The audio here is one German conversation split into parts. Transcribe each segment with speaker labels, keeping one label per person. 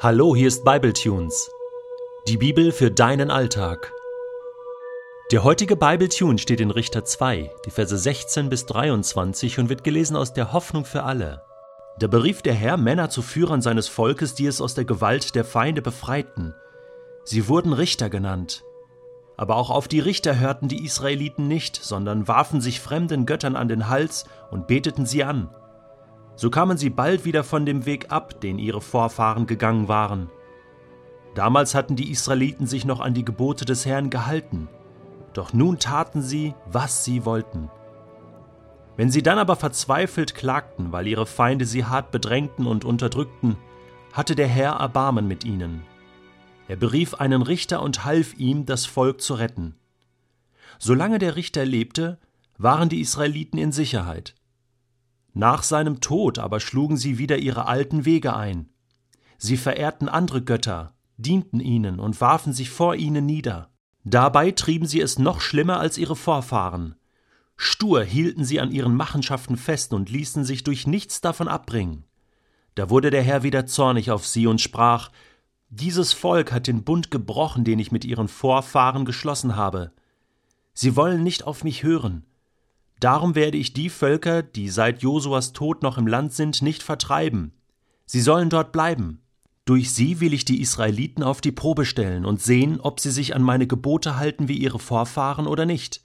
Speaker 1: Hallo, hier ist Bibletunes. Die Bibel für deinen Alltag. Der heutige Bibletune steht in Richter 2, die Verse 16 bis 23 und wird gelesen aus der Hoffnung für alle. Da berief der Herr Männer zu Führern seines Volkes, die es aus der Gewalt der Feinde befreiten. Sie wurden Richter genannt. Aber auch auf die Richter hörten die Israeliten nicht, sondern warfen sich fremden Göttern an den Hals und beteten sie an. So kamen sie bald wieder von dem Weg ab, den ihre Vorfahren gegangen waren. Damals hatten die Israeliten sich noch an die Gebote des Herrn gehalten, doch nun taten sie, was sie wollten. Wenn sie dann aber verzweifelt klagten, weil ihre Feinde sie hart bedrängten und unterdrückten, hatte der Herr Erbarmen mit ihnen. Er berief einen Richter und half ihm, das Volk zu retten. Solange der Richter lebte, waren die Israeliten in Sicherheit. Nach seinem Tod aber schlugen sie wieder ihre alten Wege ein. Sie verehrten andere Götter, dienten ihnen und warfen sich vor ihnen nieder. Dabei trieben sie es noch schlimmer als ihre Vorfahren. Stur hielten sie an ihren Machenschaften fest und ließen sich durch nichts davon abbringen. Da wurde der Herr wieder zornig auf sie und sprach Dieses Volk hat den Bund gebrochen, den ich mit ihren Vorfahren geschlossen habe. Sie wollen nicht auf mich hören, Darum werde ich die Völker, die seit Josuas Tod noch im Land sind, nicht vertreiben. Sie sollen dort bleiben. Durch sie will ich die Israeliten auf die Probe stellen und sehen, ob sie sich an meine Gebote halten wie ihre Vorfahren oder nicht.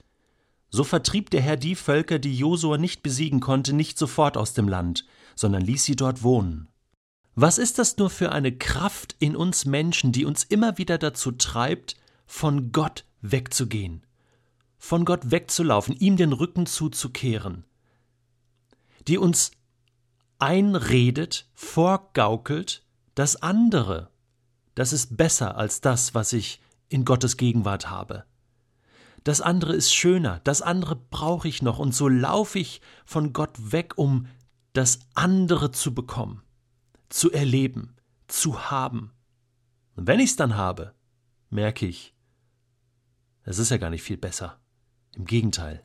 Speaker 1: So vertrieb der Herr die Völker, die Josua nicht besiegen konnte, nicht sofort aus dem Land, sondern ließ sie dort wohnen. Was ist das nur für eine Kraft in uns Menschen, die uns immer wieder dazu treibt, von Gott wegzugehen? Von Gott wegzulaufen, ihm den Rücken zuzukehren, die uns einredet, vorgaukelt, das andere, das ist besser als das, was ich in Gottes Gegenwart habe. Das andere ist schöner, das andere brauche ich noch, und so laufe ich von Gott weg, um das andere zu bekommen, zu erleben, zu haben. Und wenn ich es dann habe, merke ich, es ist ja gar nicht viel besser. Im Gegenteil,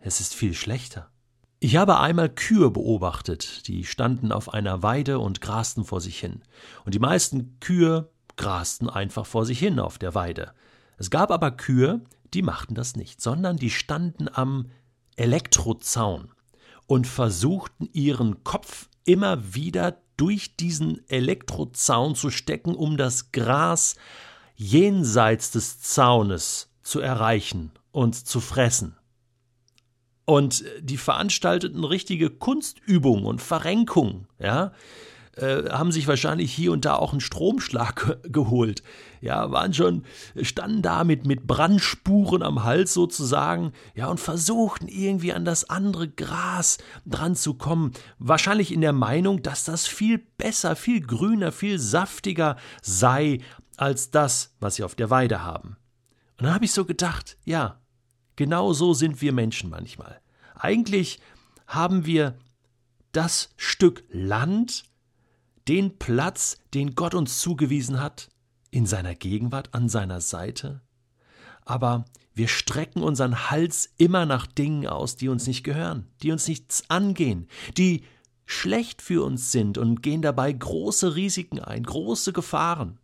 Speaker 1: es ist viel schlechter. Ich habe einmal Kühe beobachtet, die standen auf einer Weide und grasten vor sich hin. Und die meisten Kühe grasten einfach vor sich hin auf der Weide. Es gab aber Kühe, die machten das nicht, sondern die standen am Elektrozaun und versuchten ihren Kopf immer wieder durch diesen Elektrozaun zu stecken, um das Gras jenseits des Zaunes zu erreichen und zu fressen. Und die veranstalteten richtige Kunstübungen und Verrenkungen, ja, äh, haben sich wahrscheinlich hier und da auch einen Stromschlag geholt. Ja, waren schon, standen da mit, mit Brandspuren am Hals sozusagen, ja, und versuchten irgendwie an das andere Gras dran zu kommen. Wahrscheinlich in der Meinung, dass das viel besser, viel grüner, viel saftiger sei als das, was sie auf der Weide haben. Und dann habe ich so gedacht, ja, Genau so sind wir Menschen manchmal. Eigentlich haben wir das Stück Land, den Platz, den Gott uns zugewiesen hat, in seiner Gegenwart, an seiner Seite, aber wir strecken unseren Hals immer nach Dingen aus, die uns nicht gehören, die uns nichts angehen, die schlecht für uns sind und gehen dabei große Risiken ein, große Gefahren.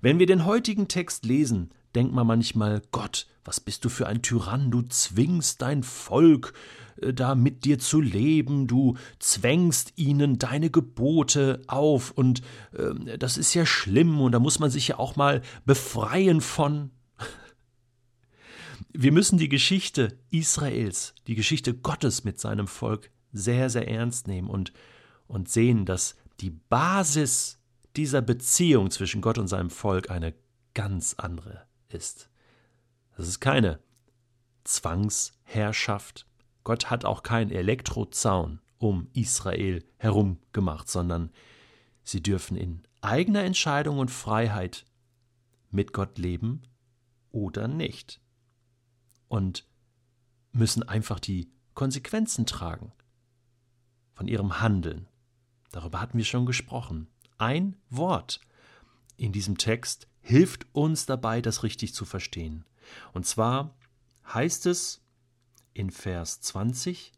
Speaker 1: Wenn wir den heutigen Text lesen, denkt man manchmal, Gott, was bist du für ein Tyrann, du zwingst dein Volk äh, da mit dir zu leben, du zwängst ihnen deine Gebote auf, und äh, das ist ja schlimm, und da muss man sich ja auch mal befreien von. Wir müssen die Geschichte Israels, die Geschichte Gottes mit seinem Volk sehr, sehr ernst nehmen und, und sehen, dass die Basis dieser Beziehung zwischen Gott und seinem Volk eine ganz andere ist. Das ist keine Zwangsherrschaft. Gott hat auch keinen Elektrozaun um Israel herum gemacht, sondern sie dürfen in eigener Entscheidung und Freiheit mit Gott leben oder nicht. Und müssen einfach die Konsequenzen tragen von ihrem Handeln. Darüber hatten wir schon gesprochen. Ein Wort in diesem Text hilft uns dabei, das richtig zu verstehen. Und zwar heißt es in Vers 20,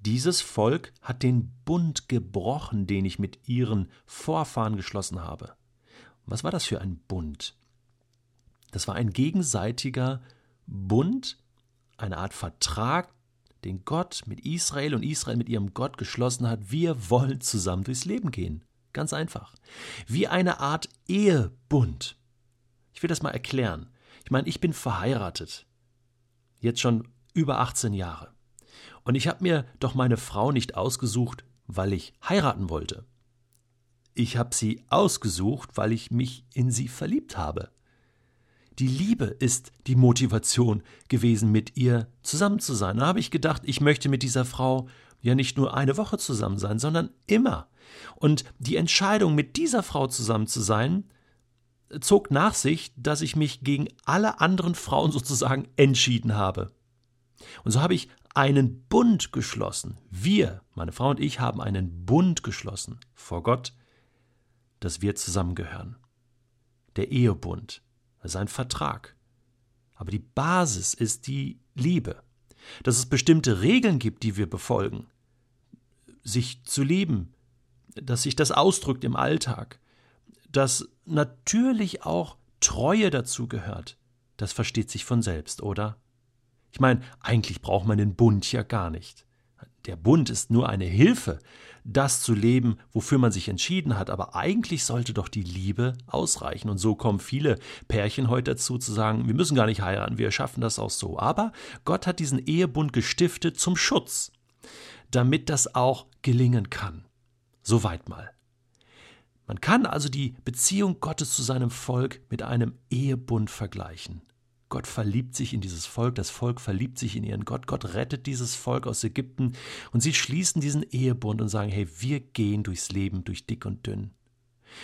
Speaker 1: dieses Volk hat den Bund gebrochen, den ich mit ihren Vorfahren geschlossen habe. Was war das für ein Bund? Das war ein gegenseitiger Bund, eine Art Vertrag, den Gott mit Israel und Israel mit ihrem Gott geschlossen hat. Wir wollen zusammen durchs Leben gehen. Ganz einfach. Wie eine Art Ehebund. Ich will das mal erklären. Ich meine, ich bin verheiratet. Jetzt schon über 18 Jahre. Und ich habe mir doch meine Frau nicht ausgesucht, weil ich heiraten wollte. Ich habe sie ausgesucht, weil ich mich in sie verliebt habe. Die Liebe ist die Motivation gewesen, mit ihr zusammen zu sein. Da habe ich gedacht, ich möchte mit dieser Frau ja nicht nur eine Woche zusammen sein, sondern immer. Und die Entscheidung, mit dieser Frau zusammen zu sein, zog nach sich, dass ich mich gegen alle anderen Frauen sozusagen entschieden habe. Und so habe ich einen Bund geschlossen. Wir, meine Frau und ich, haben einen Bund geschlossen vor Gott, dass wir zusammengehören. Der Ehebund. Ist ein Vertrag. Aber die Basis ist die Liebe. Dass es bestimmte Regeln gibt, die wir befolgen. Sich zu lieben, dass sich das ausdrückt im Alltag, dass natürlich auch Treue dazu gehört. Das versteht sich von selbst, oder? Ich meine, eigentlich braucht man den Bund ja gar nicht. Der Bund ist nur eine Hilfe, das zu leben, wofür man sich entschieden hat, aber eigentlich sollte doch die Liebe ausreichen. Und so kommen viele Pärchen heute dazu zu sagen, wir müssen gar nicht heiraten, wir schaffen das auch so. Aber Gott hat diesen Ehebund gestiftet zum Schutz, damit das auch gelingen kann. Soweit mal. Man kann also die Beziehung Gottes zu seinem Volk mit einem Ehebund vergleichen. Gott verliebt sich in dieses Volk, das Volk verliebt sich in ihren Gott, Gott rettet dieses Volk aus Ägypten und sie schließen diesen Ehebund und sagen, hey, wir gehen durchs Leben, durch dick und dünn.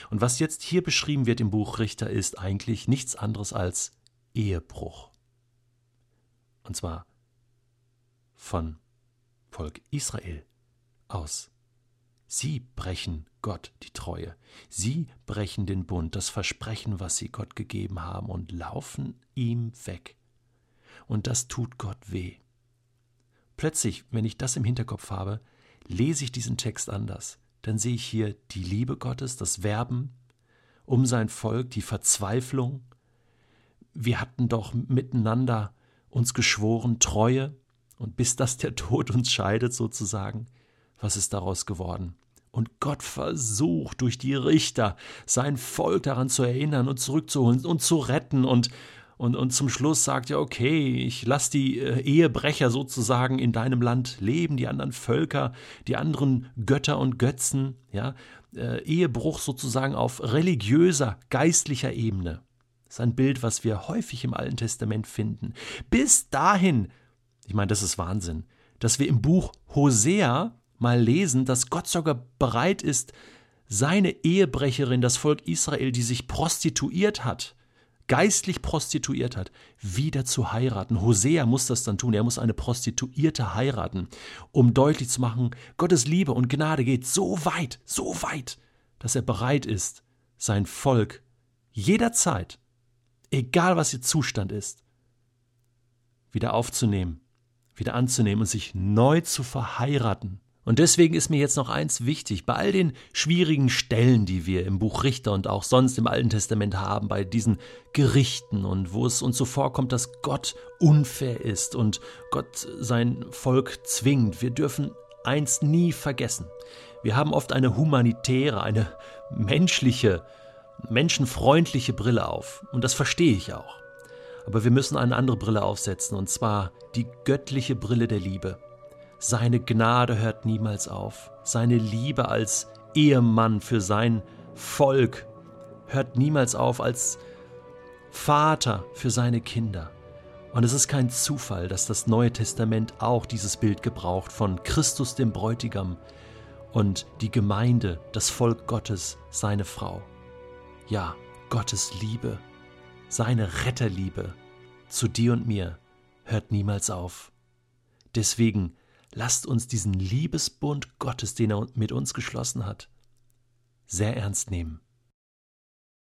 Speaker 1: Und was jetzt hier beschrieben wird im Buch Richter ist eigentlich nichts anderes als Ehebruch. Und zwar von Volk Israel aus. Sie brechen Gott die Treue. Sie brechen den Bund, das Versprechen, was sie Gott gegeben haben, und laufen ihm weg. Und das tut Gott weh. Plötzlich, wenn ich das im Hinterkopf habe, lese ich diesen Text anders. Dann sehe ich hier die Liebe Gottes, das Werben um sein Volk, die Verzweiflung. Wir hatten doch miteinander uns geschworen, Treue, und bis das der Tod uns scheidet sozusagen, was ist daraus geworden? Und Gott versucht durch die Richter sein Volk daran zu erinnern und zurückzuholen und zu retten und und, und zum Schluss sagt er, okay, ich lasse die äh, Ehebrecher sozusagen in deinem Land leben, die anderen Völker, die anderen Götter und Götzen, ja, äh, Ehebruch sozusagen auf religiöser, geistlicher Ebene. Das ist ein Bild, was wir häufig im Alten Testament finden. Bis dahin, ich meine, das ist Wahnsinn, dass wir im Buch Hosea mal lesen, dass Gott sogar bereit ist, seine Ehebrecherin, das Volk Israel, die sich prostituiert hat, geistlich prostituiert hat, wieder zu heiraten. Hosea muss das dann tun. Er muss eine Prostituierte heiraten, um deutlich zu machen, Gottes Liebe und Gnade geht so weit, so weit, dass er bereit ist, sein Volk jederzeit, egal was ihr Zustand ist, wieder aufzunehmen, wieder anzunehmen und sich neu zu verheiraten und deswegen ist mir jetzt noch eins wichtig, bei all den schwierigen Stellen, die wir im Buch Richter und auch sonst im Alten Testament haben, bei diesen Gerichten und wo es uns so vorkommt, dass Gott unfair ist und Gott sein Volk zwingt, wir dürfen eins nie vergessen. Wir haben oft eine humanitäre, eine menschliche, menschenfreundliche Brille auf. Und das verstehe ich auch. Aber wir müssen eine andere Brille aufsetzen, und zwar die göttliche Brille der Liebe. Seine Gnade hört niemals auf. Seine Liebe als Ehemann für sein Volk hört niemals auf, als Vater für seine Kinder. Und es ist kein Zufall, dass das Neue Testament auch dieses Bild gebraucht von Christus dem Bräutigam und die Gemeinde, das Volk Gottes, seine Frau. Ja, Gottes Liebe, seine Retterliebe zu dir und mir hört niemals auf. Deswegen lasst uns diesen Liebesbund Gottes, den er mit uns geschlossen hat, sehr ernst nehmen.